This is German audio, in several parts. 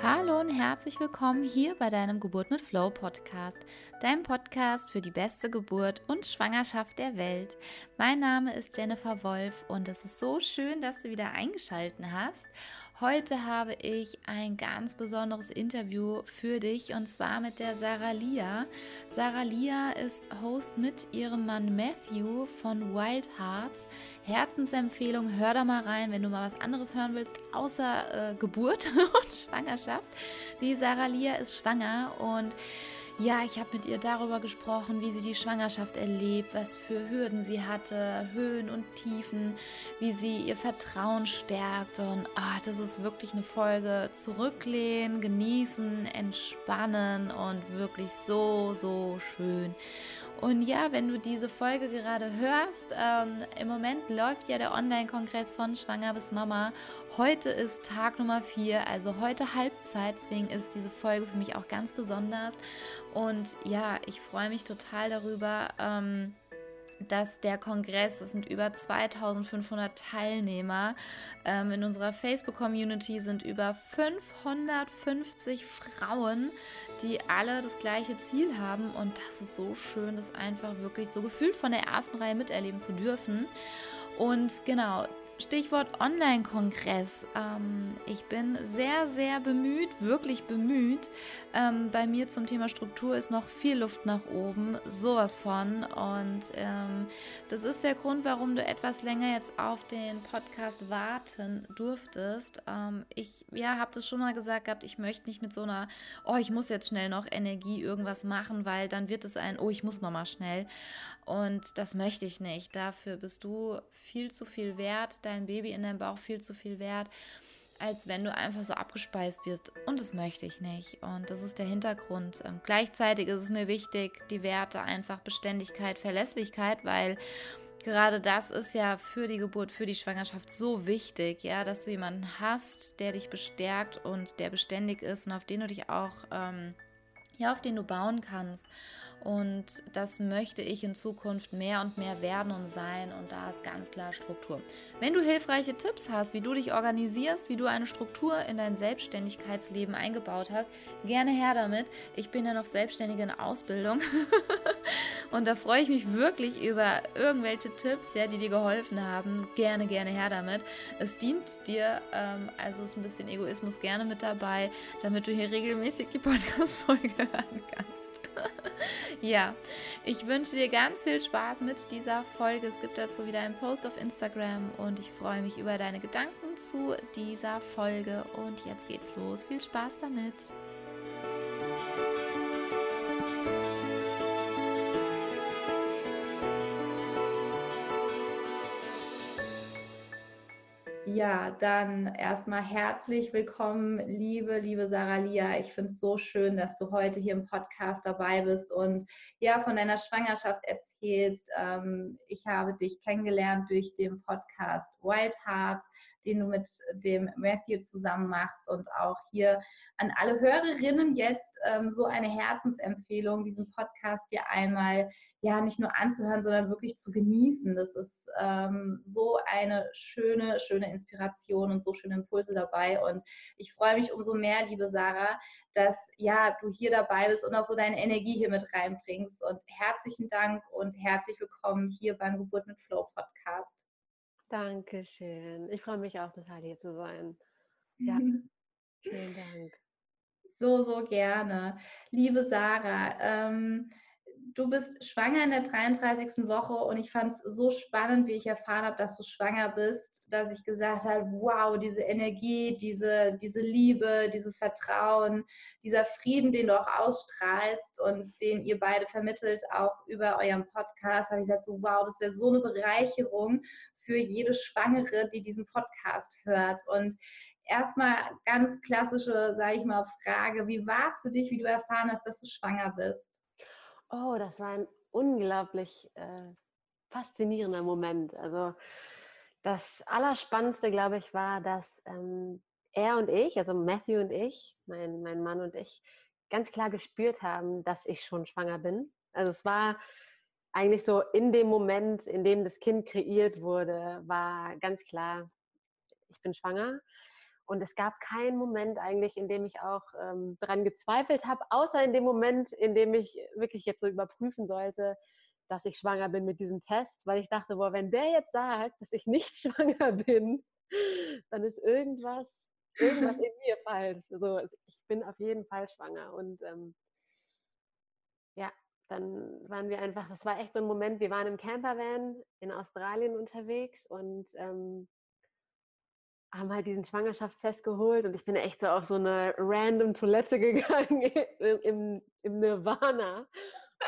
Hallo und herzlich willkommen hier bei deinem Geburt mit Flow Podcast, deinem Podcast für die beste Geburt und Schwangerschaft der Welt. Mein Name ist Jennifer Wolf und es ist so schön, dass du wieder eingeschaltet hast. Heute habe ich ein ganz besonderes Interview für dich und zwar mit der Sarah Lia. Sarah Lia ist Host mit ihrem Mann Matthew von Wild Hearts. Herzensempfehlung, hör da mal rein, wenn du mal was anderes hören willst, außer äh, Geburt und Schwangerschaft. Die Sarah Lia ist schwanger und ja, ich habe mit ihr darüber gesprochen, wie sie die Schwangerschaft erlebt, was für Hürden sie hatte, Höhen und Tiefen, wie sie ihr Vertrauen stärkt. Und ah, das ist wirklich eine Folge zurücklehnen, genießen, entspannen und wirklich so, so schön. Und ja, wenn du diese Folge gerade hörst, ähm, im Moment läuft ja der Online-Kongress von Schwanger bis Mama. Heute ist Tag Nummer 4, also heute Halbzeit, deswegen ist diese Folge für mich auch ganz besonders. Und ja, ich freue mich total darüber. Ähm, dass der Kongress, es sind über 2500 Teilnehmer. Ähm, in unserer Facebook-Community sind über 550 Frauen, die alle das gleiche Ziel haben. Und das ist so schön, das einfach wirklich so gefühlt von der ersten Reihe miterleben zu dürfen. Und genau, Stichwort Online-Kongress. Ähm, ich bin sehr, sehr bemüht, wirklich bemüht. Ähm, bei mir zum Thema Struktur ist noch viel Luft nach oben, sowas von. Und ähm, das ist der Grund, warum du etwas länger jetzt auf den Podcast warten durftest. Ähm, ich ja, habe das schon mal gesagt gehabt, ich möchte nicht mit so einer, oh, ich muss jetzt schnell noch Energie irgendwas machen, weil dann wird es ein, oh, ich muss noch mal schnell. Und das möchte ich nicht. Dafür bist du viel zu viel wert, dein Baby in deinem Bauch viel zu viel wert, als wenn du einfach so abgespeist wirst. Und das möchte ich nicht. Und das ist der Hintergrund. Ähm, gleichzeitig ist es mir wichtig, die Werte einfach Beständigkeit, Verlässlichkeit, weil gerade das ist ja für die Geburt, für die Schwangerschaft so wichtig, ja, dass du jemanden hast, der dich bestärkt und der beständig ist und auf den du dich auch, ähm, ja, auf den du bauen kannst. Und das möchte ich in Zukunft mehr und mehr werden und sein. Und da ist ganz klar Struktur. Wenn du hilfreiche Tipps hast, wie du dich organisierst, wie du eine Struktur in dein Selbstständigkeitsleben eingebaut hast, gerne her damit. Ich bin ja noch selbstständige in Ausbildung. und da freue ich mich wirklich über irgendwelche Tipps, ja, die dir geholfen haben. Gerne, gerne her damit. Es dient dir, ähm, also ist ein bisschen Egoismus gerne mit dabei, damit du hier regelmäßig die Podcast-Folge hören kannst. Ja, ich wünsche dir ganz viel Spaß mit dieser Folge. Es gibt dazu wieder einen Post auf Instagram und ich freue mich über deine Gedanken zu dieser Folge. Und jetzt geht's los. Viel Spaß damit. Ja, dann erstmal herzlich willkommen, liebe, liebe Sarah Lia. Ich finde es so schön, dass du heute hier im Podcast dabei bist und ja, von deiner Schwangerschaft erzählst. Ähm, ich habe dich kennengelernt durch den Podcast Wild Heart, den du mit dem Matthew zusammen machst und auch hier an alle Hörerinnen jetzt ähm, so eine Herzensempfehlung, diesen Podcast dir einmal ja nicht nur anzuhören, sondern wirklich zu genießen. Das ist ähm, so eine schöne, schöne Inspiration und so schöne Impulse dabei. Und ich freue mich umso mehr, liebe Sarah, dass ja du hier dabei bist und auch so deine Energie hier mit reinbringst. Und herzlichen Dank und herzlich willkommen hier beim Geburt mit Flow Podcast. Dankeschön. Ich freue mich auch total hier zu sein. Ja, vielen Dank. So, so gerne. Liebe Sarah, ähm, du bist schwanger in der 33. Woche und ich fand es so spannend, wie ich erfahren habe, dass du schwanger bist, dass ich gesagt habe, wow, diese Energie, diese, diese Liebe, dieses Vertrauen, dieser Frieden, den du auch ausstrahlst und den ihr beide vermittelt, auch über euren Podcast, habe ich gesagt, so wow, das wäre so eine Bereicherung für jede Schwangere, die diesen Podcast hört. Und erstmal ganz klassische, sage ich mal, Frage, wie war es für dich, wie du erfahren hast, dass du schwanger bist? Oh, das war ein unglaublich äh, faszinierender Moment. Also das Allerspannendste, glaube ich, war, dass ähm, er und ich, also Matthew und ich, mein, mein Mann und ich, ganz klar gespürt haben, dass ich schon schwanger bin. Also es war eigentlich so in dem Moment, in dem das Kind kreiert wurde, war ganz klar, ich bin schwanger. Und es gab keinen Moment eigentlich, in dem ich auch ähm, daran gezweifelt habe, außer in dem Moment, in dem ich wirklich jetzt so überprüfen sollte, dass ich schwanger bin mit diesem Test, weil ich dachte, boah, wenn der jetzt sagt, dass ich nicht schwanger bin, dann ist irgendwas, irgendwas in mir falsch. Also ich bin auf jeden Fall schwanger und ähm, ja, dann waren wir einfach, das war echt so ein Moment, wir waren im Campervan in Australien unterwegs und ähm, haben halt diesen Schwangerschaftstest geholt und ich bin echt so auf so eine random Toilette gegangen im, im Nirvana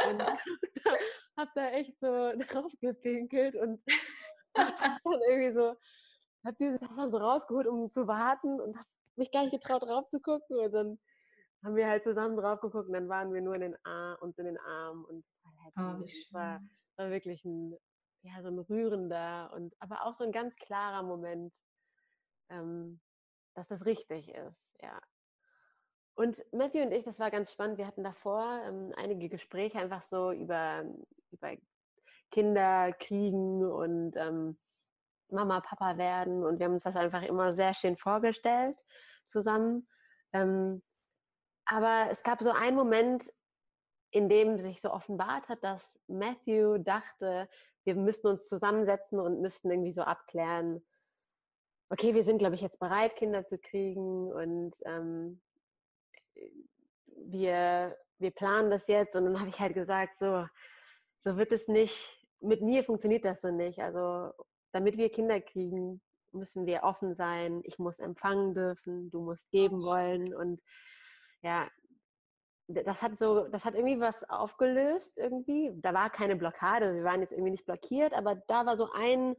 und hab da echt so drauf gepinkelt und hab das dann irgendwie so, hab diesen Test dann so rausgeholt, um zu warten und hab mich gar nicht getraut drauf zu gucken und dann haben wir halt zusammen drauf geguckt und dann waren wir nur in den Arm, uns in den Armen und total happy. Oh, es war, war wirklich ein, ja, so ein rührender und aber auch so ein ganz klarer Moment, ähm, dass das richtig ist, ja. Und Matthew und ich, das war ganz spannend. Wir hatten davor ähm, einige Gespräche einfach so über, über Kinder kriegen und ähm, Mama, Papa werden. Und wir haben uns das einfach immer sehr schön vorgestellt zusammen. Ähm, aber es gab so einen Moment, in dem sich so offenbart hat, dass Matthew dachte, wir müssten uns zusammensetzen und müssten irgendwie so abklären, okay, wir sind, glaube ich, jetzt bereit, Kinder zu kriegen und ähm, wir, wir planen das jetzt. Und dann habe ich halt gesagt, so, so wird es nicht, mit mir funktioniert das so nicht. Also damit wir Kinder kriegen, müssen wir offen sein. Ich muss empfangen dürfen, du musst geben wollen. Und ja, das hat so, das hat irgendwie was aufgelöst irgendwie. Da war keine Blockade, wir waren jetzt irgendwie nicht blockiert, aber da war so ein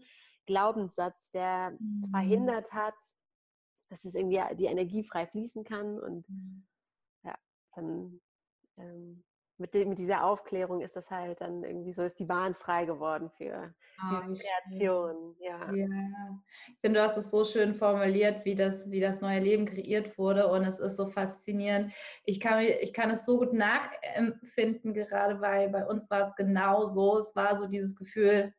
Glaubenssatz, der mhm. verhindert hat, dass es irgendwie die Energie frei fließen kann. Und mhm. ja, dann ähm, mit, mit, dieser Aufklärung ist das halt dann irgendwie so, ist die Bahn frei geworden für oh, diese Kreation. Ja. ja. Ich finde, du hast es so schön formuliert, wie das, wie das neue Leben kreiert wurde und es ist so faszinierend. Ich kann, ich kann es so gut nachempfinden, gerade weil bei uns war es genau so. Es war so dieses Gefühl,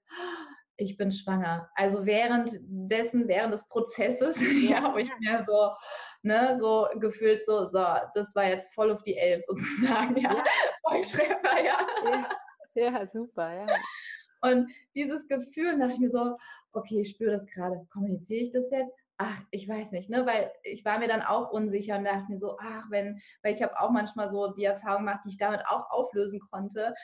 ich bin schwanger. Also währenddessen, während des Prozesses, ja, habe ich mir so, ne, so gefühlt so, so, das war jetzt voll auf die Elf sozusagen, ja, ja. Volltreffer, ja. ja. Ja, super, ja. Und dieses Gefühl, dachte ich mir so, okay, ich spüre das gerade, kommuniziere ich das jetzt? Ach, ich weiß nicht, ne, weil ich war mir dann auch unsicher und dachte mir so, ach, wenn, weil ich habe auch manchmal so die Erfahrung gemacht, die ich damit auch auflösen konnte,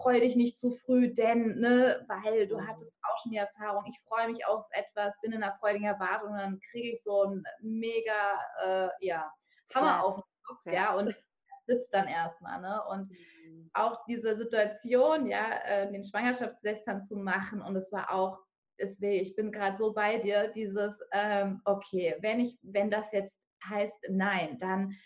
freu dich nicht zu früh, denn, ne, weil du hattest auch schon die Erfahrung, ich freue mich auf etwas, bin in einer freudigen Erwartung und dann kriege ich so ein mega, äh, ja, Hammer ja. auf den Kopf, ja, ja und sitzt dann erstmal, ne, und mhm. auch diese Situation, ja, äh, den Schwangerschaftstest zu machen und es war auch, deswegen, ich bin gerade so bei dir, dieses, ähm, okay, wenn ich, wenn das jetzt heißt nein, dann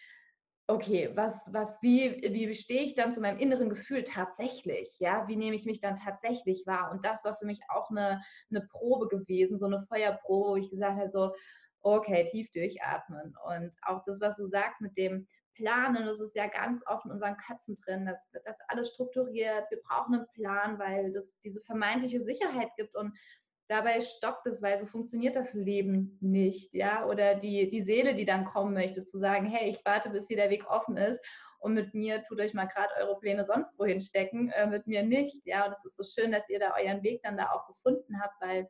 okay, was, was, wie, wie stehe ich dann zu meinem inneren Gefühl tatsächlich? Ja, wie nehme ich mich dann tatsächlich wahr? Und das war für mich auch eine, eine Probe gewesen, so eine Feuerprobe, wo ich gesagt habe, so, okay, tief durchatmen. Und auch das, was du sagst mit dem Planen, das ist ja ganz oft in unseren Köpfen drin, das wird das alles strukturiert, wir brauchen einen Plan, weil das diese vermeintliche Sicherheit gibt und dabei stockt es, weil so funktioniert das Leben nicht, ja, oder die, die Seele, die dann kommen möchte, zu sagen, hey, ich warte, bis hier der Weg offen ist und mit mir tut euch mal gerade eure Pläne sonst wohin stecken, äh, mit mir nicht, ja, und es ist so schön, dass ihr da euren Weg dann da auch gefunden habt, weil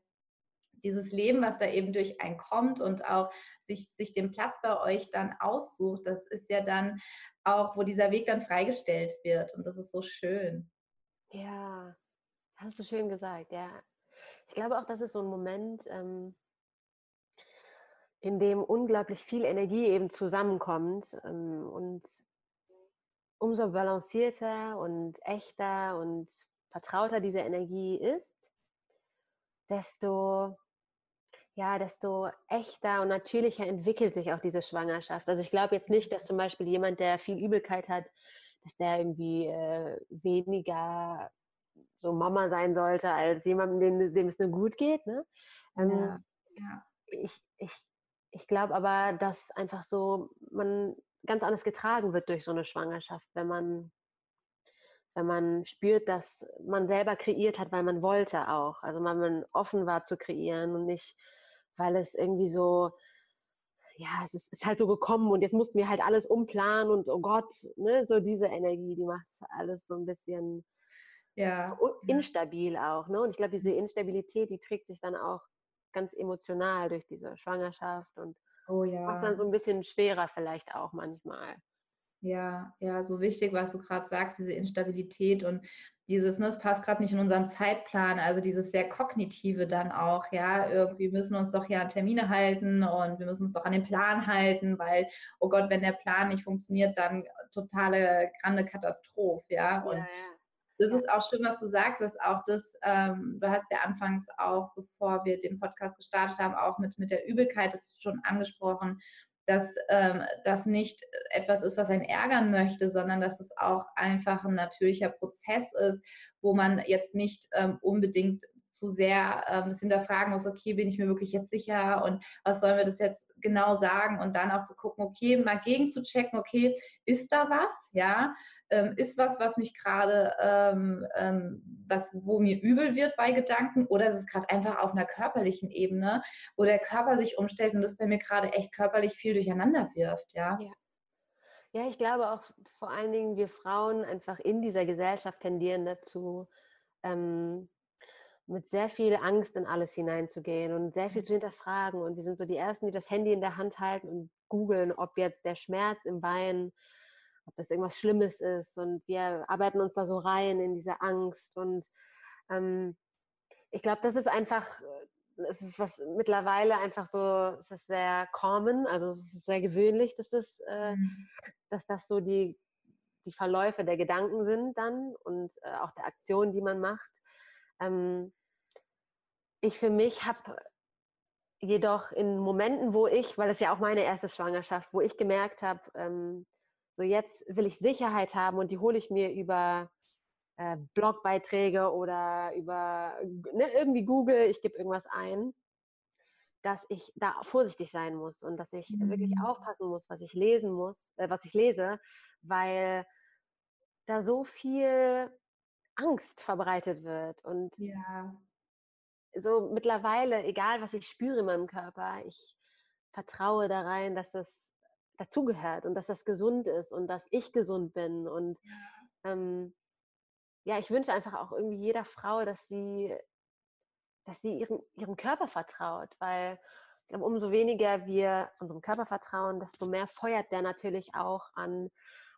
dieses Leben, was da eben durch einen kommt und auch sich, sich den Platz bei euch dann aussucht, das ist ja dann auch, wo dieser Weg dann freigestellt wird und das ist so schön. Ja, hast du schön gesagt, ja. Ich glaube auch, das ist so ein Moment, ähm, in dem unglaublich viel Energie eben zusammenkommt ähm, und umso balancierter und echter und vertrauter diese Energie ist, desto ja, desto echter und natürlicher entwickelt sich auch diese Schwangerschaft. Also ich glaube jetzt nicht, dass zum Beispiel jemand, der viel Übelkeit hat, dass der irgendwie äh, weniger so Mama sein sollte als jemandem, dem, dem es nur gut geht. Ne? Ähm, ja, ja. Ich, ich, ich glaube aber, dass einfach so man ganz anders getragen wird durch so eine Schwangerschaft, wenn man wenn man spürt, dass man selber kreiert hat, weil man wollte auch. Also weil man offen war zu kreieren und nicht, weil es irgendwie so, ja, es ist, ist, halt so gekommen und jetzt mussten wir halt alles umplanen und oh Gott, ne, so diese Energie, die macht alles so ein bisschen ja, instabil auch. Ne? Und ich glaube, diese Instabilität, die trägt sich dann auch ganz emotional durch diese Schwangerschaft und oh, ja. macht dann so ein bisschen schwerer vielleicht auch manchmal. Ja, ja, so wichtig, was du gerade sagst, diese Instabilität und dieses, ne, es passt gerade nicht in unseren Zeitplan, also dieses sehr kognitive dann auch, ja, irgendwie müssen uns doch ja an Termine halten und wir müssen uns doch an den Plan halten, weil, oh Gott, wenn der Plan nicht funktioniert, dann totale grande Katastrophe, ja. Und ja, ja. Das ist auch schön, was du sagst, dass auch das, ähm, du hast ja anfangs auch, bevor wir den Podcast gestartet haben, auch mit, mit der Übelkeit das schon angesprochen dass ähm, das nicht etwas ist, was einen ärgern möchte, sondern dass es auch einfach ein natürlicher Prozess ist, wo man jetzt nicht ähm, unbedingt zu sehr ähm, das hinterfragen muss, okay, bin ich mir wirklich jetzt sicher und was sollen wir das jetzt genau sagen und dann auch zu gucken, okay, mal gegen zu checken, okay, ist da was, ja, ähm, ist was, was mich gerade, ähm, ähm, was, wo mir übel wird bei Gedanken oder ist es gerade einfach auf einer körperlichen Ebene, wo der Körper sich umstellt und das bei mir gerade echt körperlich viel durcheinander wirft, ja. ja. Ja, ich glaube auch vor allen Dingen wir Frauen einfach in dieser Gesellschaft tendieren dazu, ähm, mit sehr viel Angst in alles hineinzugehen und sehr viel mhm. zu hinterfragen. Und wir sind so die Ersten, die das Handy in der Hand halten und googeln, ob jetzt der Schmerz im Bein ob das irgendwas Schlimmes ist. Und wir arbeiten uns da so rein in diese Angst. Und ähm, ich glaube, das ist einfach, äh, es ist was mittlerweile einfach so, es ist sehr common, also es ist sehr gewöhnlich, dass das, äh, mhm. dass das so die, die Verläufe der Gedanken sind dann und äh, auch der Aktionen, die man macht. Ähm, ich für mich habe jedoch in Momenten, wo ich, weil es ja auch meine erste Schwangerschaft, wo ich gemerkt habe, ähm, so jetzt will ich Sicherheit haben und die hole ich mir über äh, Blogbeiträge oder über ne, irgendwie Google, ich gebe irgendwas ein, dass ich da vorsichtig sein muss und dass ich mhm. wirklich aufpassen muss, was ich lesen muss, äh, was ich lese, weil da so viel Angst verbreitet wird und ja. so mittlerweile, egal was ich spüre in meinem Körper, ich vertraue da rein, dass das dazugehört und dass das gesund ist und dass ich gesund bin. Und ja. Ähm, ja, ich wünsche einfach auch irgendwie jeder Frau, dass sie, dass sie ihren, ihrem Körper vertraut, weil ich glaube, umso weniger wir unserem Körper vertrauen, desto mehr feuert der natürlich auch an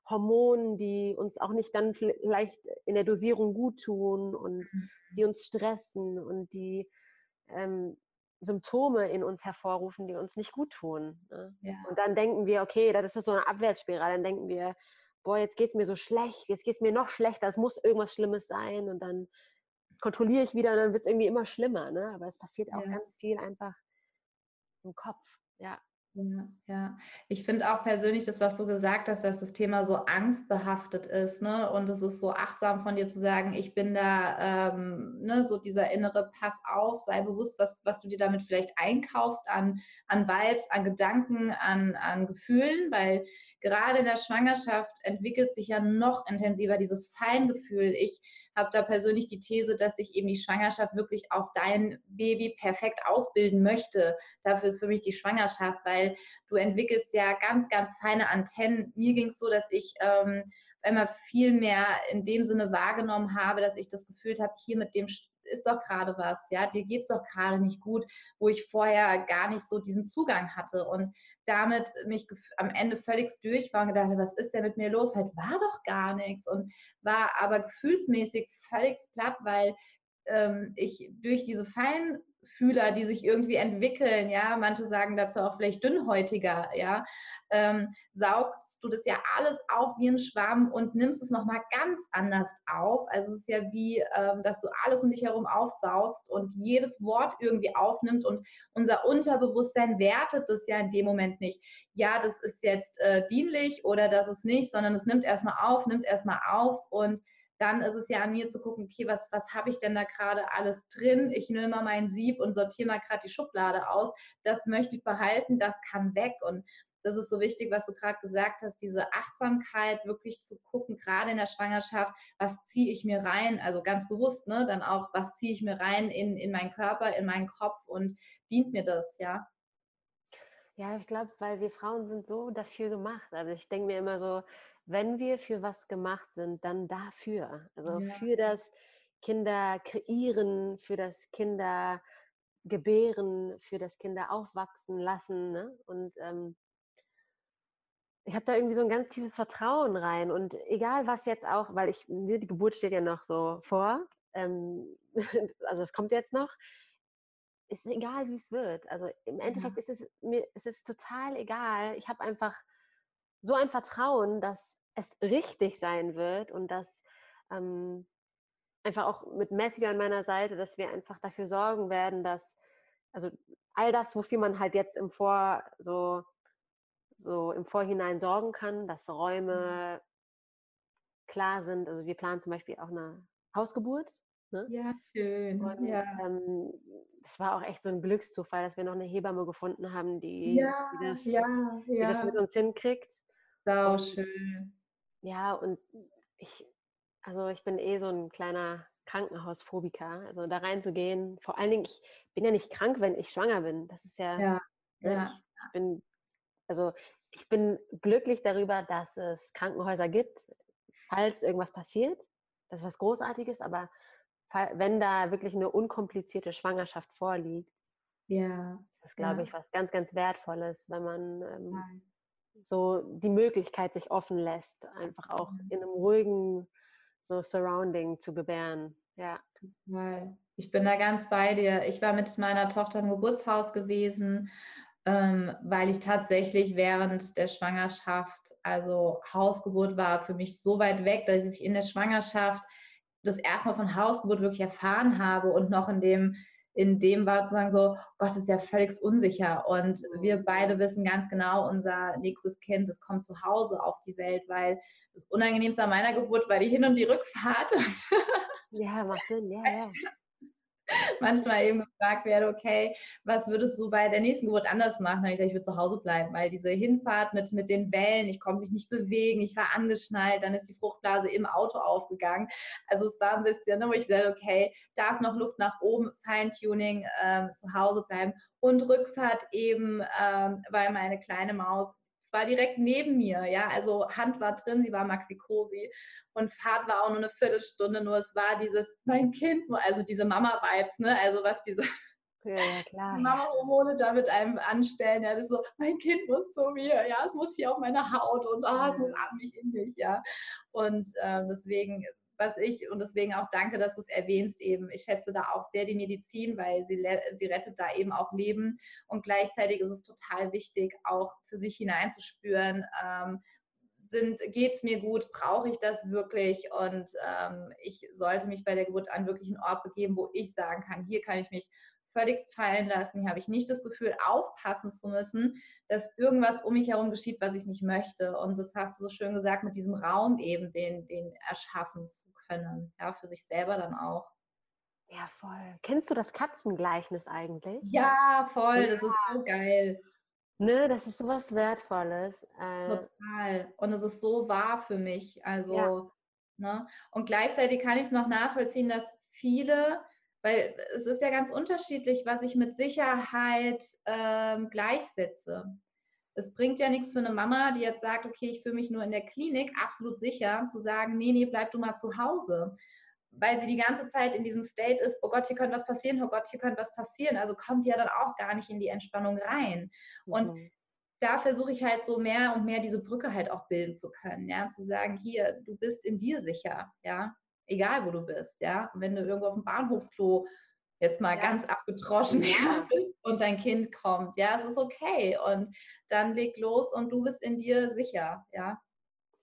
Hormonen, die uns auch nicht dann vielleicht in der Dosierung gut tun und die mhm. uns stressen und die ähm, Symptome in uns hervorrufen, die uns nicht gut tun. Ne? Ja. Und dann denken wir, okay, das ist so eine Abwärtsspirale. Dann denken wir, boah, jetzt geht es mir so schlecht, jetzt geht es mir noch schlechter, es muss irgendwas Schlimmes sein. Und dann kontrolliere ich wieder und dann wird es irgendwie immer schlimmer. Ne? Aber es passiert auch ja. ganz viel einfach im Kopf. Ja. Ja, ja. Ich finde auch persönlich das, was du gesagt hast, dass das Thema so angstbehaftet ist, ne? Und es ist so achtsam von dir zu sagen, ich bin da, ähm, ne, so dieser innere Pass auf, sei bewusst, was, was du dir damit vielleicht einkaufst an, an Vibes, an Gedanken, an, an Gefühlen, weil gerade in der Schwangerschaft entwickelt sich ja noch intensiver dieses Feingefühl. Ich habe da persönlich die These, dass ich eben die Schwangerschaft wirklich auf dein Baby perfekt ausbilden möchte. Dafür ist für mich die Schwangerschaft, weil du entwickelst ja ganz, ganz feine Antennen. Mir ging es so, dass ich ähm, einmal viel mehr in dem Sinne wahrgenommen habe, dass ich das Gefühl habe, hier mit dem ist doch gerade was, ja, dir geht es doch gerade nicht gut, wo ich vorher gar nicht so diesen Zugang hatte und damit mich am Ende völlig durch war und gedacht, was ist denn mit mir los? Halt war doch gar nichts und war aber gefühlsmäßig völlig platt, weil ähm, ich durch diese feinen Fühler, die sich irgendwie entwickeln, ja, manche sagen dazu auch vielleicht dünnhäutiger, ja, ähm, saugst du das ja alles auf wie ein Schwamm und nimmst es nochmal ganz anders auf. Also es ist ja wie, ähm, dass du alles um dich herum aufsaugst und jedes Wort irgendwie aufnimmt und unser Unterbewusstsein wertet das ja in dem Moment nicht. Ja, das ist jetzt äh, dienlich oder das ist nicht, sondern es nimmt erstmal auf, nimmt erstmal auf und dann ist es ja an mir zu gucken, okay, was, was habe ich denn da gerade alles drin? Ich nehme mal mein Sieb und sortiere mal gerade die Schublade aus. Das möchte ich behalten, das kann weg. Und das ist so wichtig, was du gerade gesagt hast, diese Achtsamkeit wirklich zu gucken, gerade in der Schwangerschaft, was ziehe ich mir rein, also ganz bewusst, ne, dann auch, was ziehe ich mir rein in, in meinen Körper, in meinen Kopf und dient mir das, ja? Ja, ich glaube, weil wir Frauen sind so dafür gemacht. Also ich denke mir immer so, wenn wir für was gemacht sind, dann dafür. Also Ja. für das Kinder kreieren, für das Kinder gebären, für das Kinder aufwachsen lassen. Ne? Und ähm, ich habe da irgendwie so ein ganz tiefes Vertrauen rein. Und egal was jetzt auch, weil ich, mir die Geburt steht ja noch so vor, ähm, also es kommt jetzt noch, ist egal, wie es wird. Also im Endeffekt Ja. ist es mir, es ist total egal. Ich habe einfach so ein Vertrauen, dass es richtig sein wird und dass ähm, einfach auch mit Matthew an meiner Seite, dass wir einfach dafür sorgen werden, dass also all das, wofür man halt jetzt im Vor so so im Vorhinein sorgen kann, dass Mhm. Räume klar sind. Also wir planen zum Beispiel auch eine Hausgeburt. Ne? Ja, schön. Und Ja. ähm, es war auch echt so ein Glückszufall, dass wir noch eine Hebamme gefunden haben, die, Ja, die, das, ja, die das mit uns hinkriegt. Sau Und schön. ja, und ich, also ich bin eh so ein kleiner Krankenhausphobiker. Also da reinzugehen, vor allen Dingen, ich bin ja nicht krank, wenn ich schwanger bin. Das ist ja, Ja, ne, ja. ich, ich bin, also ich bin glücklich darüber, dass es Krankenhäuser gibt, falls irgendwas passiert. Das ist was Großartiges, aber wenn da wirklich eine unkomplizierte Schwangerschaft vorliegt, Ja. ist das, glaube Ja. ich, was ganz, ganz Wertvolles, wenn man ähm. So die Möglichkeit sich offen lässt, einfach auch Mhm. in einem ruhigen so Surrounding zu gebären. Ja. Ich bin da ganz bei dir. Ich war mit meiner Tochter im Geburtshaus gewesen, ähm, weil ich tatsächlich während der Schwangerschaft, also Hausgeburt war für mich so weit weg, dass ich in der Schwangerschaft das erstmal von Hausgeburt wirklich erfahren habe und noch in dem, in dem war sozusagen so, Gott, das ist ja völlig unsicher. Und wir beide wissen ganz genau, unser nächstes Kind, das kommt zu Hause auf die Welt, weil das Unangenehmste an meiner Geburt war die Hin- und die Rückfahrt. Und Ja, macht Sinn, ja, ja. manchmal eben gefragt werde, okay, was würdest du bei der nächsten Geburt anders machen? Dann habe ich gesagt, ich würde zu Hause bleiben, weil diese Hinfahrt mit, mit den Wellen, ich konnte mich nicht bewegen, ich war angeschnallt, dann ist die Fruchtblase im Auto aufgegangen. Also es war ein bisschen, ne, wo ich gesagt okay, da ist noch Luft nach oben, Feintuning, ähm, zu Hause bleiben und Rückfahrt eben, ähm, weil meine kleine Maus es war direkt neben mir, ja, also Hand war drin, sie war Maxi-Cosi und Fahrt war auch nur eine Viertelstunde, nur es war dieses, mein Kind, also diese Mama-Vibes, ne, also was diese Ja, klar. Mama-Hormone da mit einem anstellen, ja, das ist so, mein Kind muss zu mir, ja, es muss hier auf meine Haut und oh, es muss an mich, in mich, ja, und ähm, deswegen, was ich, und deswegen auch danke, dass du es erwähnst eben, ich schätze da auch sehr die Medizin, weil sie, sie rettet da eben auch Leben. Und gleichzeitig ist es total wichtig, auch für sich hineinzuspüren, ähm, sind, geht es mir gut, brauche ich das wirklich? Und ähm, ich sollte mich bei der Geburt an wirklich einen Ort begeben, wo ich sagen kann, hier kann ich mich völlig fallen lassen, hier habe ich nicht das Gefühl, aufpassen zu müssen, dass irgendwas um mich herum geschieht, was ich nicht möchte. Und das hast du so schön gesagt, mit diesem Raum eben, den, den erschaffen zu können, ja, für sich selber dann auch. Ja, voll. Kennst du das Katzengleichnis eigentlich? Ja, voll, das ist so geil. Ne, das ist sowas Wertvolles. Äh, Total. Und es ist so wahr für mich. Also, Ja. ne? Und gleichzeitig kann ich es noch nachvollziehen, dass viele, weil es ist ja ganz unterschiedlich, was ich mit Sicherheit ähm, gleichsetze. Es bringt ja nichts für eine Mama, die jetzt sagt, okay, ich fühle mich nur in der Klinik absolut sicher, zu sagen, nee, nee, bleib du mal zu Hause. Weil sie die ganze Zeit in diesem State ist, oh Gott, hier könnte was passieren, oh Gott, hier könnte was passieren. Also kommt sie ja dann auch gar nicht in die Entspannung rein. Und mhm. da versuche ich halt so mehr und mehr diese Brücke halt auch bilden zu können, ja, zu sagen, hier, du bist in dir sicher, ja, egal wo du bist, ja, und wenn du irgendwo auf dem Bahnhofsklo jetzt mal Ja. ganz abgetroschen Ja. und dein Kind kommt, ja, es ist okay und dann leg los und du bist in dir sicher, ja.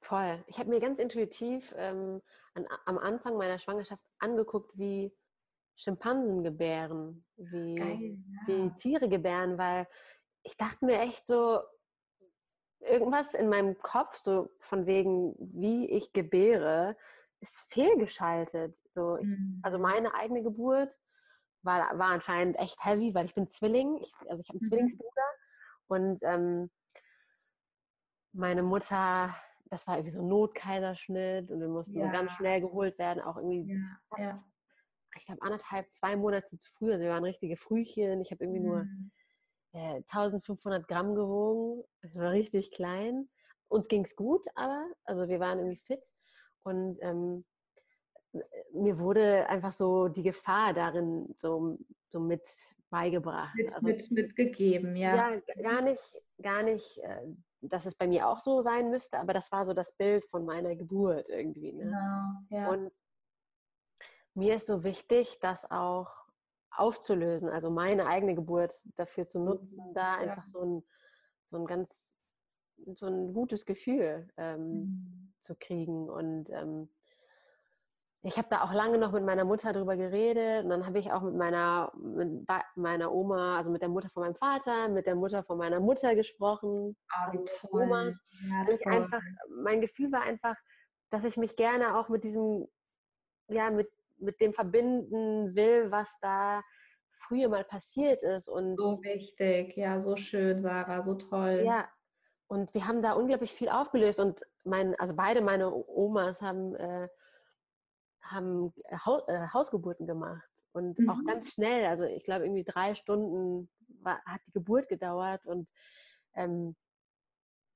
Voll. Ich habe mir ganz intuitiv ähm, an, am Anfang meiner Schwangerschaft angeguckt, wie Schimpansen gebären, wie, Geil, wie ja. Tiere gebären, weil ich dachte mir echt so, irgendwas in meinem Kopf, so von wegen, wie ich gebäre, ist fehlgeschaltet. So, ich, also Mhm. meine eigene Geburt war, war anscheinend echt heavy, weil ich bin Zwilling, ich, also ich habe einen Mhm. Zwillingsbruder und ähm, meine Mutter, das war irgendwie so ein Notkaiserschnitt und wir mussten so ganz Ja. schnell geholt werden, auch irgendwie, Ja, ja. fast, ich glaube, anderthalb, zwei Monate zu früh. Also wir waren richtige Frühchen. Ich habe irgendwie nur Mhm. äh, 1500 Gramm gewogen. Es war richtig klein. Uns ging es gut, aber, also wir waren irgendwie fit. Und ähm, mir wurde einfach so die Gefahr darin so, so mit beigebracht. Mit, also, mit, mitgegeben, ja. Ja, gar nicht, gar nicht, äh, dass es bei mir auch so sein müsste, aber das war so das Bild von meiner Geburt irgendwie. Ne? Genau, ja. Und mir ist so wichtig, das auch aufzulösen, also meine eigene Geburt dafür zu nutzen, mhm, da einfach so ein, so ein ganz, so ein gutes Gefühl ähm, mhm. zu kriegen. Und ähm, ich habe da auch lange noch mit meiner Mutter darüber geredet und dann habe ich auch mit meiner, mit meiner Oma, also mit der Mutter von meinem Vater, mit der Mutter von meiner Mutter gesprochen. Oh, wie also toll. Omas. Ja, ich einfach, mein Gefühl war einfach, dass ich mich gerne auch mit diesem, ja, mit, mit dem verbinden will, was da früher mal passiert ist. Und so wichtig, ja, so schön, Sarah, so toll. Ja, und wir haben da unglaublich viel aufgelöst und mein, also beide meine Omas haben äh, haben äh, äh, Hausgeburten gemacht und mhm. auch ganz schnell. Also ich glaube, irgendwie drei Stunden war, hat die Geburt gedauert und ähm,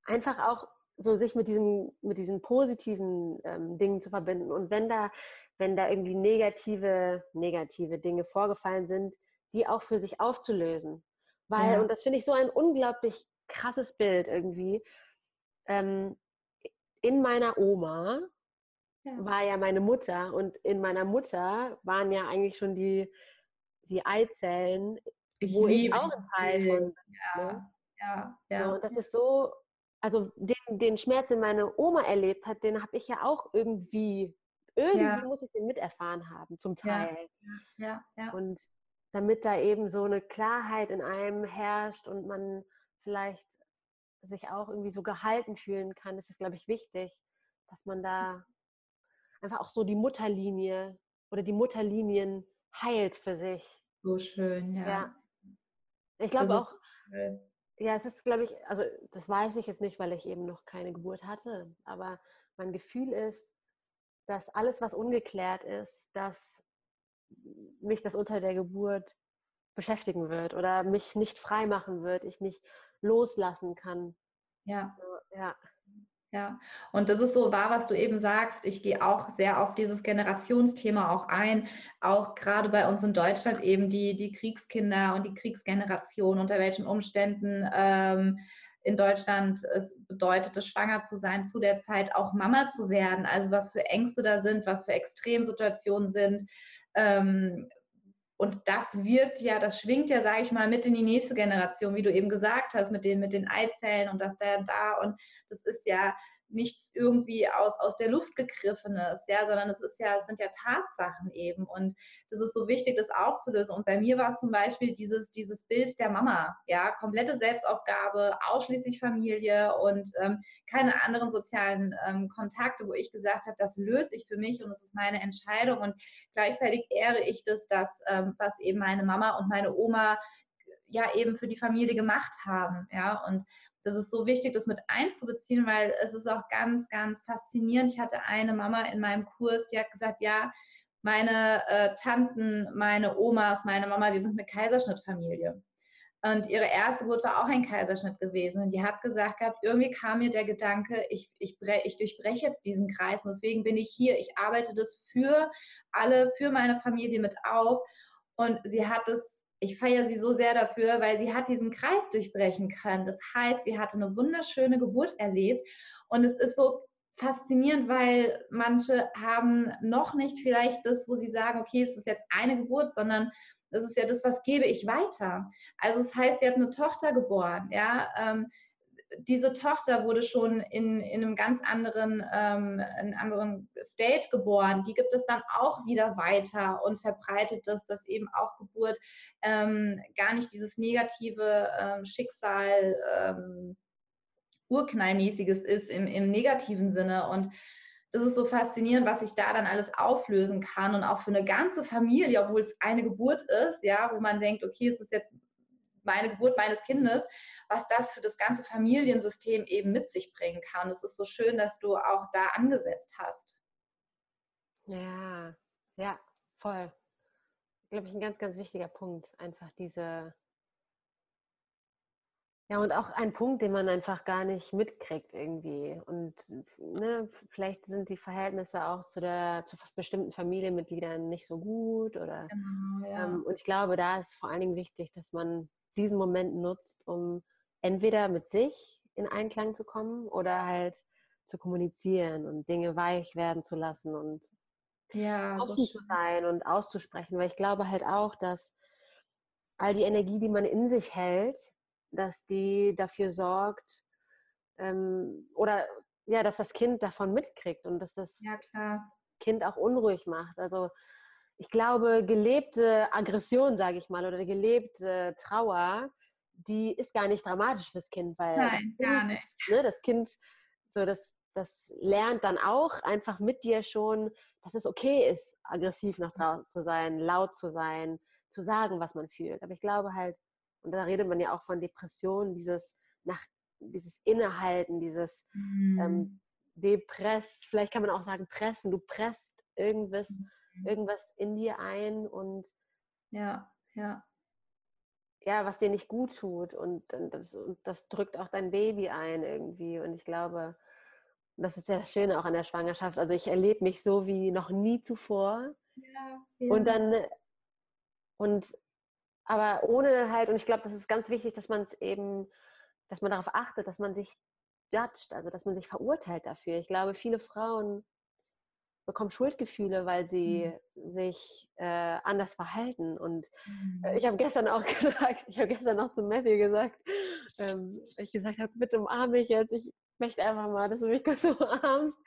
einfach auch so sich mit diesem mit diesen positiven ähm, Dingen zu verbinden und wenn da wenn da irgendwie negative negative Dinge vorgefallen sind, die auch für sich aufzulösen, weil ja. und das finde ich so ein unglaublich krasses Bild irgendwie ähm, in meiner Oma ja. war ja meine Mutter und in meiner Mutter waren ja eigentlich schon die, die Eizellen, ich wo ich auch ein Teil von bin. Ja, ne? ja, ja. So, und das ist so, also den, den Schmerz, den meine Oma erlebt hat, den habe ich ja auch irgendwie, irgendwie ja. muss ich den miterfahren haben, zum Teil. Ja, ja. ja. Und damit da eben so eine Klarheit in einem herrscht und man vielleicht sich auch irgendwie so gehalten fühlen kann, ist es, glaube ich, wichtig, dass man da einfach auch so die Mutterlinie oder die Mutterlinien heilt für sich. So schön, ja. ja. Ich glaube auch, schön. ja, es ist, glaube ich, also das weiß ich jetzt nicht, weil ich eben noch keine Geburt hatte, aber mein Gefühl ist, dass alles, was ungeklärt ist, dass mich das unter der Geburt beschäftigen wird oder mich nicht frei machen wird, ich nicht loslassen kann. Ja. Ja. Ja, und das ist so wahr, was du eben sagst. Ich gehe auch sehr auf dieses Generationsthema auch ein, auch gerade bei uns in Deutschland eben die, die Kriegskinder und die Kriegsgeneration, unter welchen Umständen ähm, in Deutschland es bedeutet, es schwanger zu sein, zu der Zeit auch Mama zu werden, also was für Ängste da sind, was für Extremsituationen sind. Ähm, und das wirkt ja, das schwingt ja, sage ich mal, mit in die nächste Generation, wie du eben gesagt hast, mit den, mit den Eizellen und das da, da. Und das ist ja nichts irgendwie aus, aus der Luft gegriffenes, ja, sondern es ist ja, es sind ja Tatsachen eben. Und das ist so wichtig, das aufzulösen. Und bei mir war es zum Beispiel dieses, dieses Bild der Mama, ja, komplette Selbstaufgabe, ausschließlich Familie und ähm, keine anderen sozialen ähm, Kontakte, wo ich gesagt habe, das löse ich für mich und es ist meine Entscheidung. Und gleichzeitig ehre ich das, dass, ähm, was eben meine Mama und meine Oma ja eben für die Familie gemacht haben, ja, und das ist so wichtig, das mit einzubeziehen, weil es ist auch ganz, ganz faszinierend. Ich hatte eine Mama in meinem Kurs, die hat gesagt, ja, meine äh, Tanten, meine Omas, meine Mama, wir sind eine Kaiserschnittfamilie. Und ihre erste Geburt war auch ein Kaiserschnitt gewesen. Und die hat gesagt gehabt, irgendwie kam mir der Gedanke, ich, ich, ich durchbreche jetzt diesen Kreis und deswegen bin ich hier. Ich arbeite das für alle, für meine Familie mit auf. Und sie hat es ich feiere sie so sehr dafür, weil sie hat diesen Kreis durchbrechen können. Das heißt, sie hatte eine wunderschöne Geburt erlebt und es ist so faszinierend, weil manche haben noch nicht vielleicht das, wo sie sagen, okay, es ist jetzt eine Geburt, sondern das ist ja das, was gebe ich weiter. Also es das heißt, sie hat eine Tochter geboren, ja. Ähm, diese Tochter wurde schon in, in einem ganz anderen, ähm, in anderen State geboren. Die gibt es dann auch wieder weiter und verbreitet das, dass eben auch Geburt ähm, gar nicht dieses negative ähm, Schicksal ähm, Urknallmäßiges ist im, im negativen Sinne. Und das ist so faszinierend, was sich da dann alles auflösen kann und auch für eine ganze Familie, obwohl es eine Geburt ist, ja, wo man denkt, okay, es ist jetzt meine Geburt meines Kindes, was das für das ganze Familiensystem eben mit sich bringen kann. Es ist so schön, dass du auch da angesetzt hast. Ja, ja, voll. Glaube ich, ein ganz, ganz wichtiger Punkt. Einfach diese, Ja, und auch ein Punkt, den man einfach gar nicht mitkriegt irgendwie. Und ne, vielleicht sind die Verhältnisse auch zu der zu bestimmten Familienmitgliedern nicht so gut oder genau, ja. ähm, und ich glaube, da ist vor allen Dingen wichtig, dass man diesen Moment nutzt, um entweder mit sich in Einklang zu kommen oder halt zu kommunizieren und Dinge weich werden zu lassen und ja, offen so zu sein und auszusprechen. Weil ich glaube halt auch, dass all die Energie, die man in sich hält, dass die dafür sorgt, ähm, oder ja, dass das Kind davon mitkriegt und dass das ja, Kind auch unruhig macht. Also ich glaube, gelebte Aggression, sage ich mal, oder gelebte Trauer, die ist gar nicht dramatisch fürs Kind, weil Nein, das kind. Ne, das Kind so das, das lernt dann auch einfach mit dir schon, dass es okay ist, aggressiv nach draußen zu sein, laut zu sein, zu sagen, was man fühlt. Aber ich glaube halt, und da redet man ja auch von Depressionen, dieses nach dieses Innehalten, dieses mhm. ähm, Depress, vielleicht kann man auch sagen pressen, du presst irgendwas, mhm. irgendwas in dir ein und ja, ja. Ja, was dir nicht gut tut und, und, das, und das drückt auch dein Baby ein irgendwie. Und ich glaube, das ist ja das Schöne auch an der Schwangerschaft. Also ich erlebe mich so wie noch nie zuvor. Ja, ja. Und dann, und aber ohne halt, und ich glaube, das ist ganz wichtig, dass man es eben, dass man darauf achtet, dass man sich judgt, also dass man sich verurteilt dafür. Ich glaube, viele Frauen bekommen Schuldgefühle, weil sie mhm. sich äh, anders verhalten. Und äh, mhm. ich habe gestern auch gesagt, ich habe gestern noch zu Matthew gesagt, ähm, ich gesagt habe, bitte umarme mich jetzt, ich möchte einfach mal, dass du mich kurz umarmst.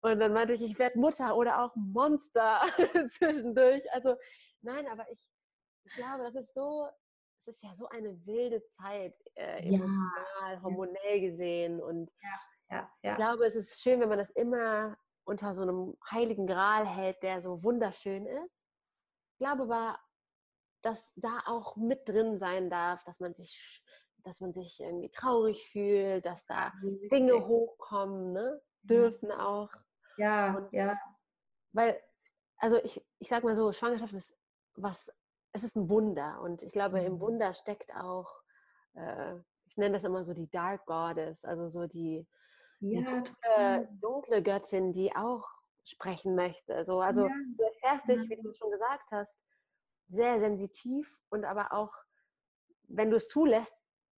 Und dann meinte ich, ich werde Mutter oder auch Monster zwischendurch. Also nein, aber ich ich glaube, das ist so, es ist ja so eine wilde Zeit, äh, emotional, ja. hormonell gesehen. Und ja, ja, ja. ich glaube, es ist schön, wenn man das immer unter so einem heiligen Gral hält, der so wunderschön ist. Ich glaube aber, dass da auch mit drin sein darf, dass man sich, dass man sich irgendwie traurig fühlt, dass da Dinge hochkommen, ne? dürfen auch. Ja, und, ja. Weil, also ich, ich sag mal so, Schwangerschaft ist was es ist ein Wunder und ich glaube, im mhm. Wunder steckt auch, äh, ich nenne das immer so die Dark Goddess, also so die, ja, die dunkle, dunkle, Göttin, die auch sprechen möchte. Also, also ja. du erfährst dich, wie du schon gesagt hast, sehr sensitiv und aber auch, wenn du es zulässt,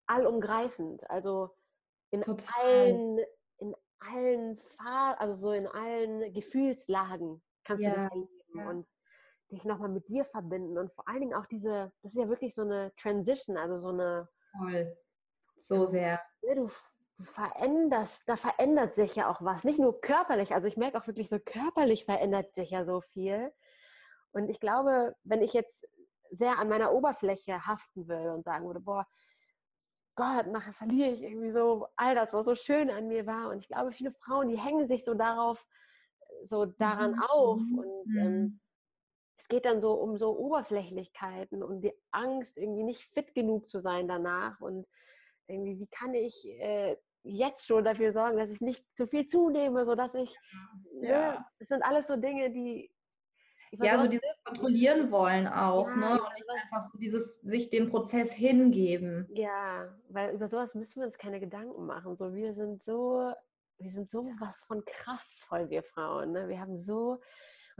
allumgreifend. Also in Total. allen, in allen Farben, also so in allen Gefühlslagen kannst ja. du dich erleben. Und dich nochmal mit dir verbinden und vor allen Dingen auch diese, das ist ja wirklich so eine Transition, also so eine. Toll. So sehr. Ne, du veränderst, da verändert sich ja auch was. Nicht nur körperlich, also ich merke auch wirklich so körperlich verändert sich ja so viel. Und ich glaube, wenn ich jetzt sehr an meiner Oberfläche haften will und sagen würde, boah, Gott, nachher verliere ich irgendwie so all das, was so schön an mir war. Und ich glaube, viele Frauen, die hängen sich so darauf, so daran mhm. auf. Und ähm, mhm es geht dann so um so Oberflächlichkeiten und die Angst, irgendwie nicht fit genug zu sein danach und irgendwie, wie kann ich äh, jetzt schon dafür sorgen, dass ich nicht zu viel zunehme, sodass ich, ja. ne, das sind alles so Dinge, die ja, so dieses Kontrollieren wollen auch, ja, ne? Und nicht einfach so dieses sich dem Prozess hingeben. Ja, weil über sowas müssen wir uns keine Gedanken machen. So, wir sind so, wir sind so was von kraftvoll, wir Frauen. Ne? Wir haben so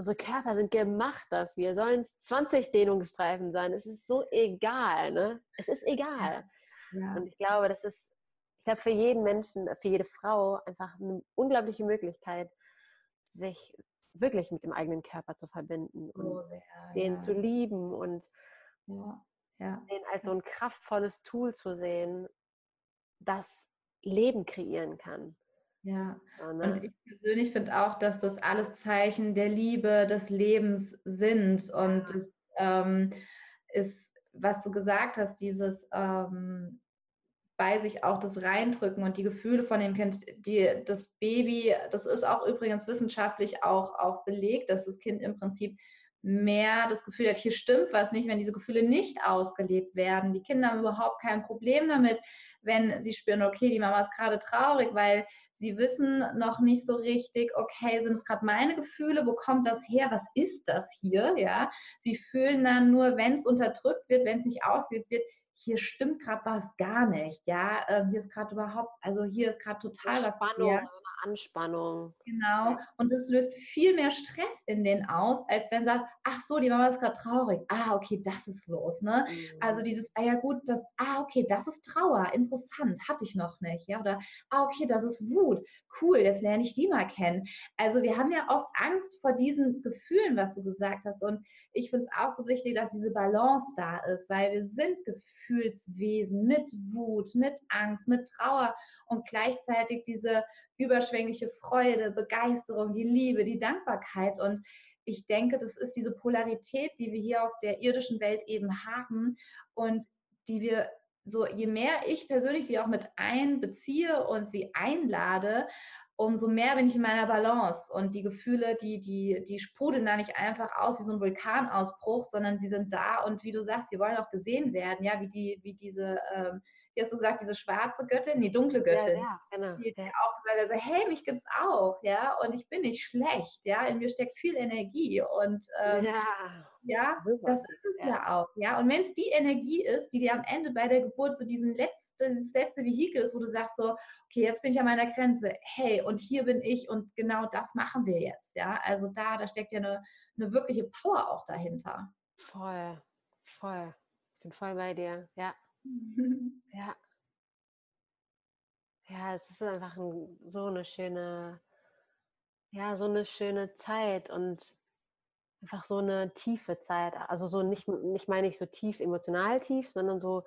Unsere Körper sind gemacht dafür. Sollen es 20 Dehnungsstreifen sein? Es ist so egal, ne? Es ist egal. Ja. Und ich glaube, das ist, ich glaube, für jeden Menschen, für jede Frau einfach eine unglaubliche Möglichkeit, sich wirklich mit dem eigenen Körper zu verbinden und oh, ja, den ja. zu lieben und ja, den als so ein kraftvolles Tool zu sehen, das Leben kreieren kann. Ja, so, ne? und ich persönlich finde auch, dass das alles Zeichen der Liebe, des Lebens sind. Und das ähm, ist, was du gesagt hast, dieses ähm, bei sich auch das Reindrücken und die Gefühle von dem Kind, die, das Baby, das ist auch übrigens wissenschaftlich auch, auch belegt, dass das Kind im Prinzip mehr das Gefühl hat, hier stimmt was nicht, wenn diese Gefühle nicht ausgelebt werden. Die Kinder haben überhaupt kein Problem damit, wenn sie spüren, okay, die Mama ist gerade traurig, weil Sie wissen noch nicht so richtig, okay, sind es gerade meine Gefühle? Wo kommt das her? Was ist das hier? Ja, Sie fühlen dann nur, wenn es unterdrückt wird, wenn es nicht ausgelebt wird, hier stimmt gerade was gar nicht, ja, ähm, hier ist gerade überhaupt, also hier ist gerade total was. Spannung. Anspannung. Genau. Und es löst viel mehr Stress in den aus, als wenn sagt, ach so, die Mama ist gerade traurig. Ah, okay, das ist los, ne? Also mhm. Also dieses, ah ja gut, das, ah, okay, das ist Trauer, interessant, hatte ich noch nicht, ja? Oder, ah, okay, das ist Wut, cool, jetzt lerne ich die mal kennen. Also wir haben ja oft Angst vor diesen Gefühlen, was du gesagt hast. Und ich finde es auch so wichtig, dass diese Balance da ist, weil wir sind Gefühlswesen mit Wut, mit Angst, mit Trauer und gleichzeitig diese überschwängliche Freude, Begeisterung, die Liebe, die Dankbarkeit. Und ich denke, das ist diese Polarität, die wir hier auf der irdischen Welt eben haben und die wir so, je mehr ich persönlich sie auch mit einbeziehe und sie einlade, umso mehr bin ich in meiner Balance und die Gefühle, die, die, die sprudeln da nicht einfach aus wie so ein Vulkanausbruch, sondern sie sind da und wie du sagst, sie wollen auch gesehen werden, ja, wie die, wie diese ähm, wie hast du gesagt, diese schwarze Göttin, die dunkle Göttin, ja, ja, genau. die, die auch gesagt hat, hey, mich gibt's auch, ja, und ich bin nicht schlecht, ja, in mir steckt viel Energie und ähm, ja, ja das ist es ja. ja auch, ja, und wenn es die Energie ist, die dir am Ende bei der Geburt so diesen letzte, dieses letzte Vehikel ist, wo du sagst so, okay, jetzt bin ich an meiner Grenze, hey, und hier bin ich und genau das machen wir jetzt, ja, also da, da steckt ja eine, eine wirkliche Power auch dahinter. Voll, voll, ich bin voll bei dir, ja. Ja. Ja, es ist einfach 'n so eine schöne ja, so eine schöne Zeit und einfach so eine tiefe Zeit. Also, so nicht nicht meine ich so tief emotional tief, sondern so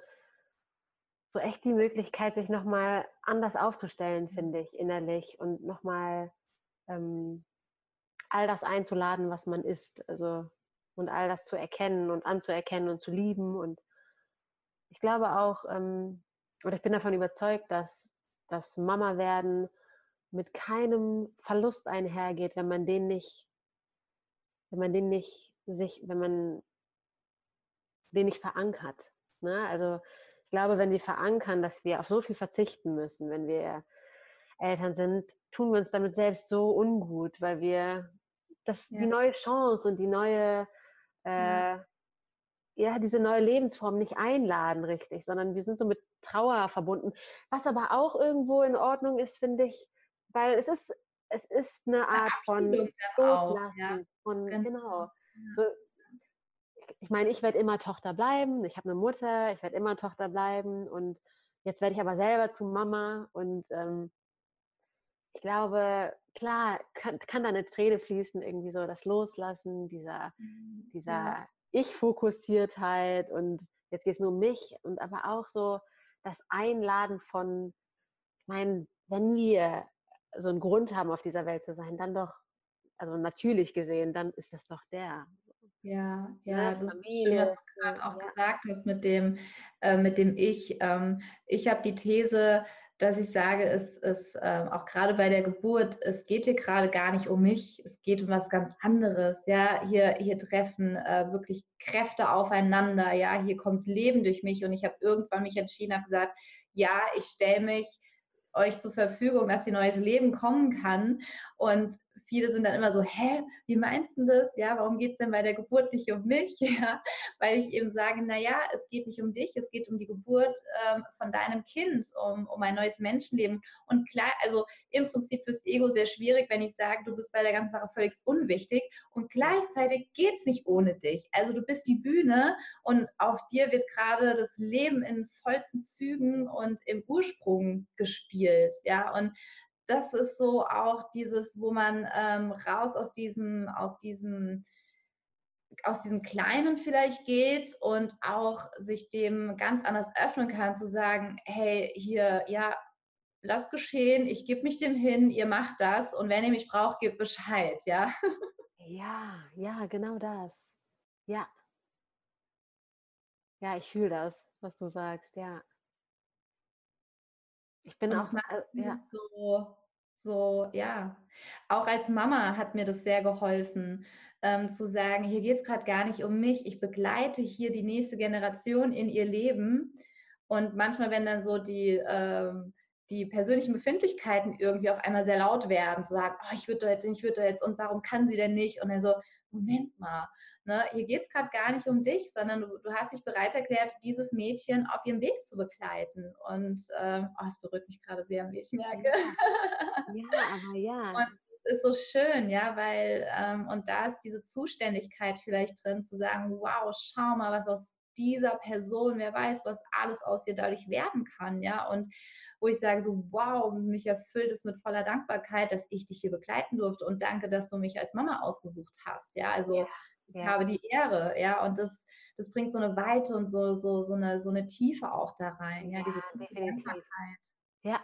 so echt die Möglichkeit, sich noch mal anders aufzustellen, mhm. finde ich, innerlich und noch mal, ähm, all das einzuladen, was man ist. Also und all das zu erkennen und anzuerkennen und zu lieben und ich glaube auch, ähm, oder ich bin davon überzeugt, dass das Mama werden mit keinem Verlust einhergeht, wenn man den nicht, wenn man den nicht sich, wenn man den nicht verankert. Ne? Also ich glaube, wenn wir verankern, dass wir auf so viel verzichten müssen, wenn wir Eltern sind, tun wir uns damit selbst so ungut, weil wir das ja. die neue Chance und die neue äh, ja, diese neue Lebensform nicht einladen, richtig, sondern wir sind so mit Trauer verbunden. Was aber auch irgendwo in Ordnung ist, finde ich, weil es ist, es ist eine Art von Loslassen. Ja. Von, genau. genau. So, ich, ich meine, ich werde immer Tochter bleiben, ich habe eine Mutter, ich werde immer Tochter bleiben und jetzt werde ich aber selber zu Mama und ähm, ich glaube, klar, kann, kann da eine Träne fließen, irgendwie so das Loslassen, dieser, mhm. dieser ja. Ich-Fokussiertheit und jetzt geht es nur um mich und aber auch so das Einladen von, ich meine, wenn wir so einen Grund haben, auf dieser Welt zu sein, dann doch, also natürlich gesehen, dann ist das doch der. Ja, ja, ja das Familie, ist schön, was du gerade auch ja. gesagt hast mit dem, äh, mit dem Ich. Ähm, ich habe die These, dass ich sage, es ist äh, auch gerade bei der Geburt, es geht hier gerade gar nicht um mich, es geht um was ganz anderes. Ja, hier, hier treffen äh, wirklich Kräfte aufeinander. Ja, hier kommt Leben durch mich und ich habe irgendwann mich entschieden, habe gesagt, ja, ich stelle mich euch zur Verfügung, dass hier neues Leben kommen kann. Und viele sind dann immer so, hä, wie meinst du das? Ja, warum geht es denn bei der Geburt nicht um mich? Ja, weil ich eben sage, naja, es geht nicht um dich, es geht um die Geburt ähm, von deinem Kind, um, um ein neues Menschenleben. Und klar, also im Prinzip fürs Ego sehr schwierig, wenn ich sage, du bist bei der ganzen Sache völlig unwichtig. Und gleichzeitig geht es nicht ohne dich. Also du bist die Bühne und auf dir wird gerade das Leben in vollsten Zügen und im Ursprung gespielt. Ja, und das ist so auch dieses, wo man ähm, raus aus diesem, aus diesem, aus diesem Kleinen vielleicht geht und auch sich dem ganz anders öffnen kann, zu sagen, hey, hier, ja, lass geschehen, ich gebe mich dem hin, ihr macht das und wenn ihr mich braucht, gebt Bescheid, ja. Ja, ja, genau das. Ja. Ja, ich fühle das, was du sagst, ja. Ich bin und auch äh, ja. so, so, ja. Auch als Mama hat mir das sehr geholfen, ähm, zu sagen, hier geht es gerade gar nicht um mich, ich begleite hier die nächste Generation in ihr Leben. Und manchmal, wenn dann so die, ähm, die persönlichen Befindlichkeiten irgendwie auf einmal sehr laut werden, zu sagen, oh, ich würde da jetzt ich würde da jetzt und warum kann sie denn nicht? Und dann so, Moment mal, Ne? Hier geht es gerade gar nicht um dich, sondern du, du, hast dich bereit erklärt, dieses Mädchen auf ihrem Weg zu begleiten. Und äh, oh, es berührt mich gerade sehr, wie ich merke. Ja, aber ja. Und ist so schön, ja, weil, ähm, und da ist diese Zuständigkeit vielleicht drin, zu sagen, wow, schau mal, was aus dieser Person, wer weiß, was alles aus dir dadurch werden kann, ja, und wo ich sage so, wow, mich erfüllt es mit voller Dankbarkeit, dass ich dich hier begleiten durfte und danke, dass du mich als Mama ausgesucht hast, ja, also ja, ja. habe die Ehre, ja, und das, das bringt so eine Weite und so, so, so, eine, so eine Tiefe auch da rein, ja, ja diese Dankbarkeit. Ja,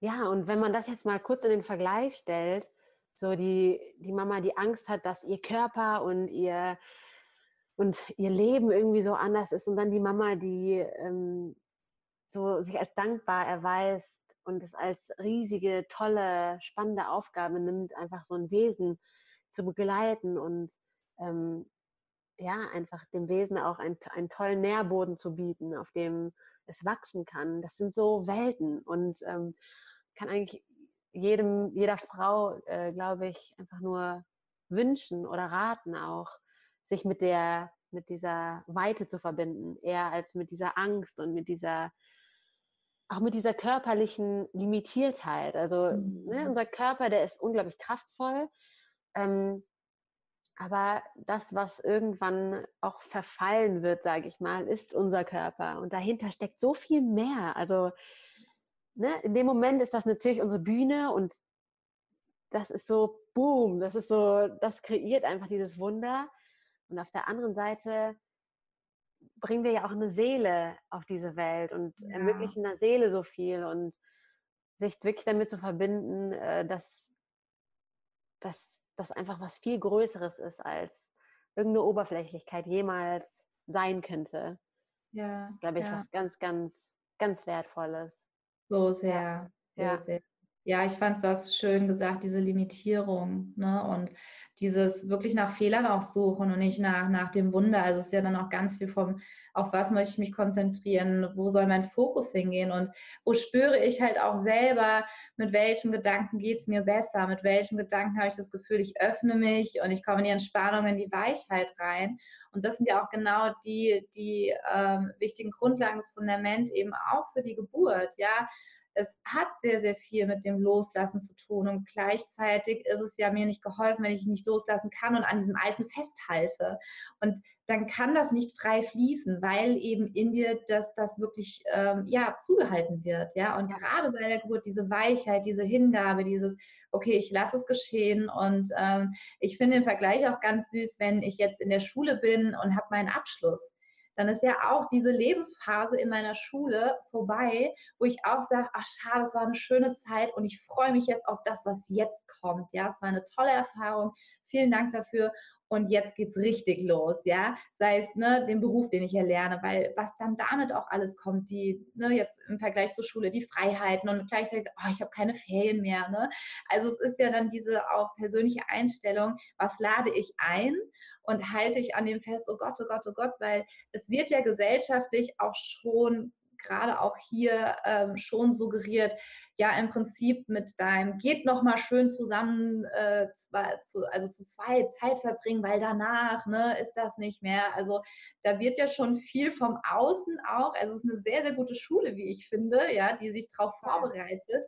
ja, und wenn man das jetzt mal kurz in den Vergleich stellt, so die, die Mama, die Angst hat, dass ihr Körper und ihr und ihr Leben irgendwie so anders ist und dann die Mama, die ähm, so sich als dankbar erweist und es als riesige, tolle, spannende Aufgabe nimmt, einfach so ein Wesen zu begleiten und ähm, ja, einfach dem Wesen auch ein, einen tollen Nährboden zu bieten, auf dem es wachsen kann. Das sind so Welten und ähm, kann eigentlich jedem, jeder Frau, äh, glaube ich, einfach nur wünschen oder raten auch, sich mit der, mit dieser Weite zu verbinden, eher als mit dieser Angst und mit dieser, auch mit dieser körperlichen Limitiertheit. Also ne, mhm. ne, unser Körper, der ist unglaublich kraftvoll. Ähm, aber das, was irgendwann auch verfallen wird, sage ich mal, ist unser Körper. Und dahinter steckt so viel mehr. Also ne, in dem Moment ist das natürlich unsere Bühne und das ist so, boom, das ist so, das kreiert einfach dieses Wunder. Und auf der anderen Seite bringen wir ja auch eine Seele auf diese Welt und ja. ermöglichen einer Seele so viel und sich wirklich damit zu verbinden, äh, dass, dass das einfach was viel Größeres ist, als irgendeine Oberflächlichkeit jemals sein könnte. Ja. Das ist, glaube ich, ja. was ganz, ganz, ganz Wertvolles. So sehr, ja. sehr. Ja, ich fand es was schön gesagt, diese Limitierung, ne? Und dieses wirklich nach Fehlern auch suchen und nicht nach, nach dem Wunder. Also es ist ja dann auch ganz viel vom, auf was möchte ich mich konzentrieren, wo soll mein Fokus hingehen und wo spüre ich halt auch selber, mit welchem Gedanken geht es mir besser, mit welchem Gedanken habe ich das Gefühl, ich öffne mich und ich komme in die Entspannung, in die Weichheit rein. Und das sind ja auch genau die, die ähm, wichtigen Grundlagen, das Fundament eben auch für die Geburt, ja es hat sehr, sehr viel mit dem Loslassen zu tun. Und gleichzeitig ist es ja mir nicht geholfen, wenn ich nicht loslassen kann und an diesem Alten festhalte. Und dann kann das nicht frei fließen, weil eben in dir das, das wirklich ähm, ja, zugehalten wird. Ja? Und gerade bei der Geburt diese Weichheit, diese Hingabe, dieses, okay, ich lasse es geschehen. Und ähm, ich finde den Vergleich auch ganz süß, wenn ich jetzt in der Schule bin und habe meinen Abschluss dann ist ja auch diese Lebensphase in meiner Schule vorbei, wo ich auch sage, ach schade, es war eine schöne Zeit und ich freue mich jetzt auf das, was jetzt kommt. Ja, es war eine tolle Erfahrung. Vielen Dank dafür. Und jetzt geht es richtig los, ja. Sei es ne, den Beruf, den ich erlerne, weil was dann damit auch alles kommt, die, ne, jetzt im Vergleich zur Schule, die Freiheiten und gleichzeitig, oh, ich habe keine Ferien mehr. Ne? Also es ist ja dann diese auch persönliche Einstellung, was lade ich ein und halte ich an dem fest, oh Gott, oh Gott, oh Gott, weil es wird ja gesellschaftlich auch schon, gerade auch hier ähm, schon suggeriert, ja im Prinzip mit deinem geht noch mal schön zusammen, äh, zu, also zu zweit Zeit verbringen, weil danach ne, ist das nicht mehr. Also da wird ja schon viel vom Außen auch, also es ist eine sehr, sehr gute Schule, wie ich finde, ja, die sich darauf vorbereitet.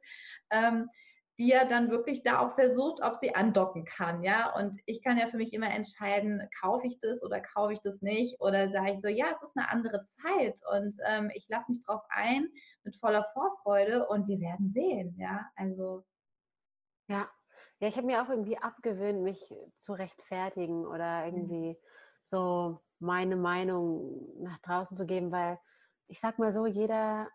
Ähm, die ja dann wirklich da auch versucht, ob sie andocken kann, ja. Und ich kann ja für mich immer entscheiden, kaufe ich das oder kaufe ich das nicht oder sage ich so, ja, es ist eine andere Zeit und ähm, ich lasse mich drauf ein mit voller Vorfreude und wir werden sehen, ja. Also ja, ja, ich habe mir auch irgendwie abgewöhnt, mich zu rechtfertigen oder irgendwie mhm. so meine Meinung nach draußen zu geben, weil ich sag mal so, jeder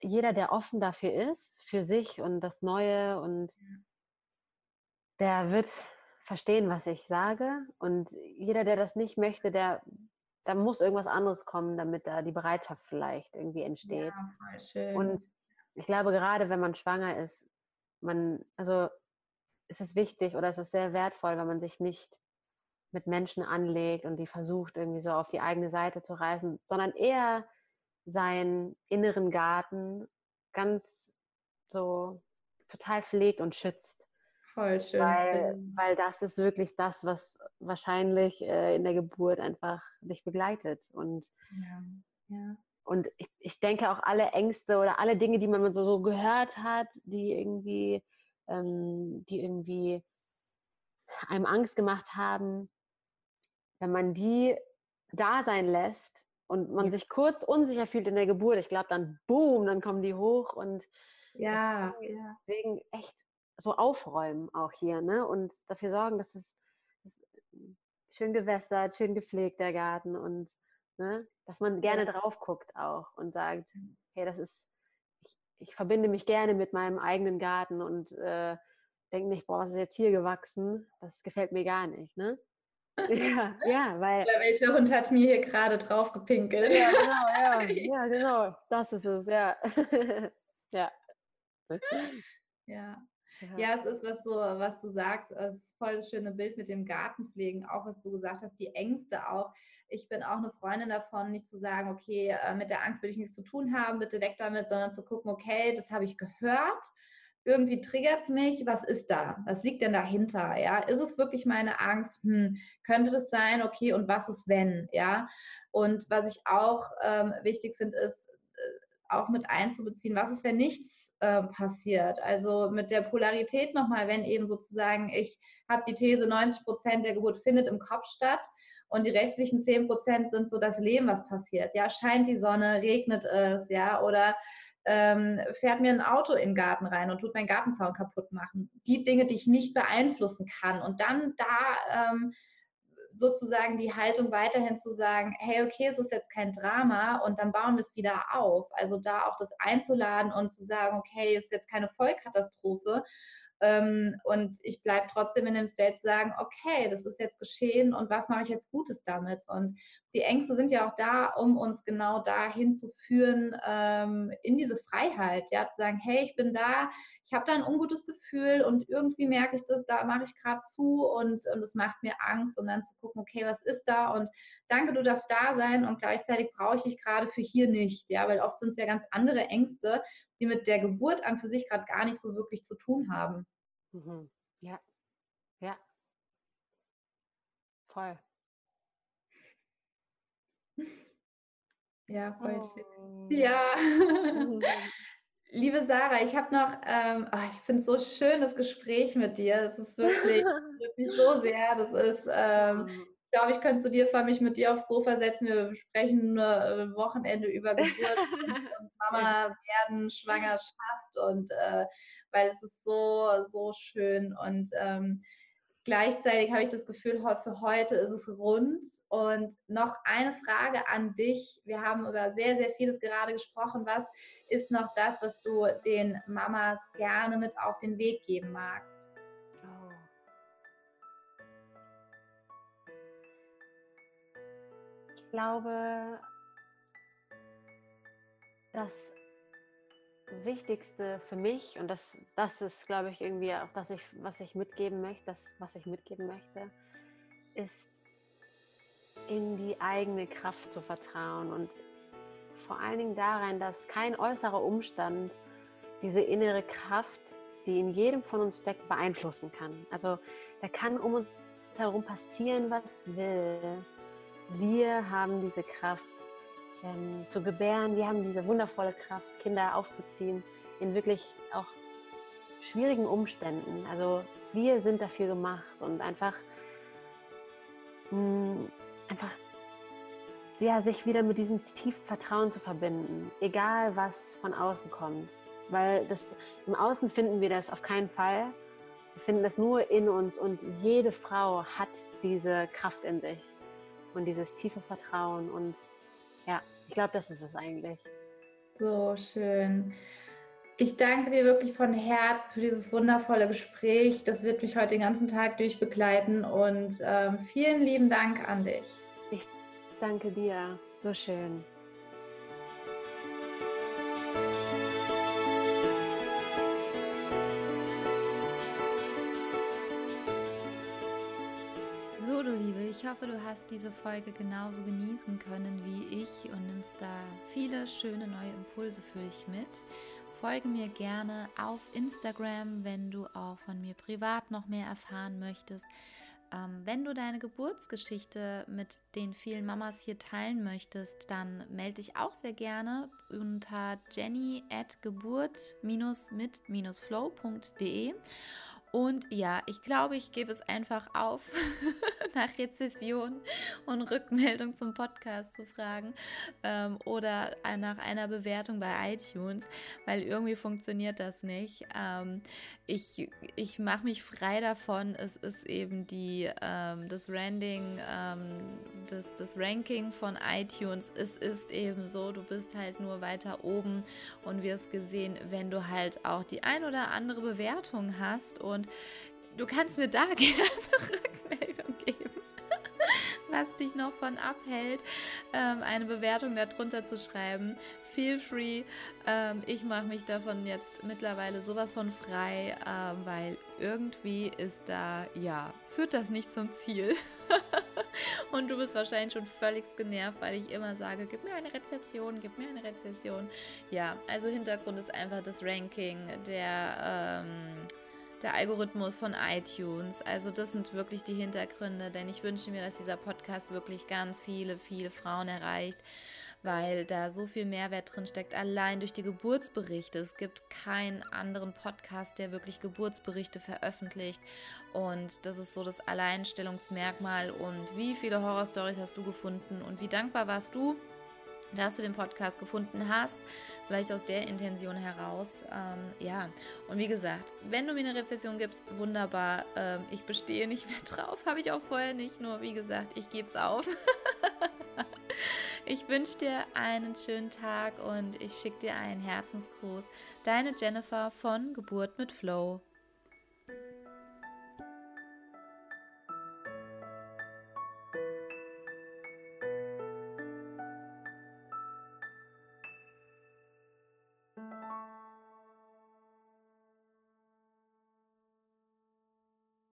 jeder, der offen dafür ist, für sich und das Neue und der wird verstehen, was ich sage. Und jeder, der das nicht möchte, der, da muss irgendwas anderes kommen, damit da die Bereitschaft vielleicht irgendwie entsteht. Ja. Und ich glaube, gerade wenn man schwanger ist, man, also es ist wichtig oder es ist sehr wertvoll, wenn man sich nicht mit Menschen anlegt und die versucht, irgendwie so auf die eigene Seite zu reißen, sondern eher seinen inneren Garten ganz so total pflegt und schützt. Voll schön. Weil, weil das ist wirklich das, was wahrscheinlich äh, in der Geburt einfach dich begleitet. Und, ja. Ja. und ich, ich denke auch alle Ängste oder alle Dinge, die man so, so gehört hat, die irgendwie, ähm, die irgendwie einem Angst gemacht haben, wenn man die da sein lässt und man ja. sich kurz unsicher fühlt in der Geburt, ich glaube dann boom, dann kommen die hoch und ja, deswegen, echt so aufräumen auch hier, ne? Und dafür sorgen, dass es, dass schön gewässert, schön gepflegt der Garten und ne, dass man gerne ja. drauf guckt auch und sagt, hey, das ist, ich, ich verbinde mich gerne mit meinem eigenen Garten und äh, denke nicht, boah, was ist jetzt hier gewachsen? Das gefällt mir gar nicht, ne? Ja, ja, weil. Oder welcher Hund hat mir hier gerade drauf gepinkelt? Ja, genau, ja, ja, genau. Das ist es, ja. ja. Ja. Ja, es ist was so, was du sagst, es ist voll das schöne Bild mit dem Gartenpflegen, auch was du gesagt hast, die Ängste auch. Ich bin auch eine Freundin davon, nicht zu sagen, okay, äh, mit der Angst will ich nichts zu tun haben, bitte weg damit, sondern zu gucken, okay, das habe ich gehört irgendwie triggert es mich, was ist da? Was liegt denn dahinter? Ja, ist es wirklich meine Angst? Hm, könnte das sein? Okay, und was ist wenn? Ja, und was ich auch ähm, wichtig finde, ist äh, auch mit einzubeziehen, was ist, wenn nichts äh, passiert? Also mit der Polarität nochmal, wenn eben sozusagen ich habe die These, 90 Prozent der Geburt findet im Kopf statt und die restlichen 10 Prozent sind so das Leben, was passiert. Ja, scheint die Sonne, regnet es, ja, oder ähm, fährt mir ein Auto in den Garten rein und tut meinen Gartenzaun kaputt machen. Die Dinge, die ich nicht beeinflussen kann. Und dann da ähm, sozusagen die Haltung weiterhin zu sagen, hey, okay, es ist jetzt kein Drama und dann bauen wir es wieder auf. Also da auch das einzuladen und zu sagen, okay, es ist jetzt keine Vollkatastrophe, ähm, und ich bleibe trotzdem in dem State zu sagen, okay, das ist jetzt geschehen und was mache ich jetzt Gutes damit? Und die Ängste sind ja auch da, um uns genau dahin zu führen, ähm, in diese Freiheit, ja, zu sagen, hey, ich bin da, ich habe da ein ungutes Gefühl und irgendwie merke ich das, da mache ich gerade zu und, und das macht mir Angst und dann zu gucken, okay, was ist da und danke, du darfst da sein und gleichzeitig brauche ich dich gerade für hier nicht, ja, weil oft sind es ja ganz andere Ängste, die mit der Geburt an für sich gerade gar nicht so wirklich zu tun haben. Mhm. Ja, ja. Voll. Ja, voll oh. schön. Ja. Liebe Sarah, ich habe noch, ähm, oh, ich finde es so schön, das Gespräch mit dir. Das ist wirklich, wirklich so sehr. Das ist, ähm, oh glaube, ich könnte zu dir fahren, mich mit dir aufs Sofa setzen. Wir sprechen äh, Wochenende über Geburt und, Mama werden, Schwangerschaft und äh, weil es ist so, so schön und ähm, gleichzeitig habe ich das Gefühl, für heute ist es rund. Und noch eine Frage an dich. Wir haben über sehr, sehr vieles gerade gesprochen. Was ist noch das, was du den Mamas gerne mit auf den Weg geben magst? Glaube, das Wichtigste für mich, und das, das ist, glaube ich, irgendwie auch das, ich, was ich mitgeben möchte, das, was ich mitgeben möchte, ist in die eigene Kraft zu vertrauen und vor allen Dingen darin, dass kein äußerer Umstand diese innere Kraft, die in jedem von uns steckt, beeinflussen kann. Also da kann um uns herum passieren, was will. Wir haben diese Kraft ähm, zu gebären, wir haben diese wundervolle Kraft, Kinder aufzuziehen in wirklich auch schwierigen Umständen. Also wir sind dafür gemacht und einfach, mh, mm, einfach ja, sich wieder mit diesem tiefen Vertrauen zu verbinden, egal was von außen kommt. Weil das im Außen finden wir das auf keinen Fall. Wir finden das nur in uns und jede Frau hat diese Kraft in sich und dieses tiefe Vertrauen. Und ja, ich glaube, das ist es eigentlich. So schön. Ich danke dir wirklich von Herz für dieses wundervolle Gespräch. Das wird mich heute den ganzen Tag durchbegleiten und ähm, vielen lieben Dank an dich. Ich danke dir. So schön. Ich hoffe, du hast diese Folge genauso genießen können wie ich und nimmst da viele schöne neue Impulse für dich mit. folge mir gerne auf Instagram, wenn du auch von mir privat noch mehr erfahren möchtest. Ähm, wenn du deine Geburtsgeschichte mit den vielen Mamas hier teilen möchtest, dann melde dich auch sehr gerne unter jenny at geburt-mit-flow.de und ja, ich glaube, ich gebe es einfach auf, nach Rezession und Rückmeldung zum Podcast zu fragen ähm, oder nach einer Bewertung bei iTunes, weil irgendwie funktioniert das nicht. Ähm, ich ich mache mich frei davon. Es ist eben die, ähm, das Ranking, ähm, das, das Ranking von iTunes. Es ist eben so, du bist halt nur weiter oben und wirst gesehen, wenn du halt auch die ein oder andere Bewertung hast. Und du kannst mir da gerne Rückmeldung geben was dich noch von abhält, ähm, eine Bewertung darunter zu schreiben. Feel free. Ähm, ich mache mich davon jetzt mittlerweile sowas von frei, ähm, weil irgendwie ist da, ja, führt das nicht zum Ziel. Und du bist wahrscheinlich schon völlig genervt, weil ich immer sage, gib mir eine Rezession, gib mir eine Rezession. Ja, also Hintergrund ist einfach das Ranking der ähm, der Algorithmus von iTunes. Also das sind wirklich die Hintergründe, denn ich wünsche mir, dass dieser Podcast wirklich ganz viele, viele Frauen erreicht, weil da so viel Mehrwert drin steckt, allein durch die Geburtsberichte. Es gibt keinen anderen Podcast, der wirklich Geburtsberichte veröffentlicht und das ist so das Alleinstellungsmerkmal und wie viele Horrorstories hast du gefunden und wie dankbar warst du? Dass du den Podcast gefunden hast, vielleicht aus der Intention heraus. Ähm, ja, und wie gesagt, wenn du mir eine Rezession gibst, wunderbar. Ähm, ich bestehe nicht mehr drauf, habe ich auch vorher nicht, nur wie gesagt, ich gebe es auf. ich wünsche dir einen schönen Tag und ich schicke dir einen Herzensgruß. Deine Jennifer von Geburt mit Flow.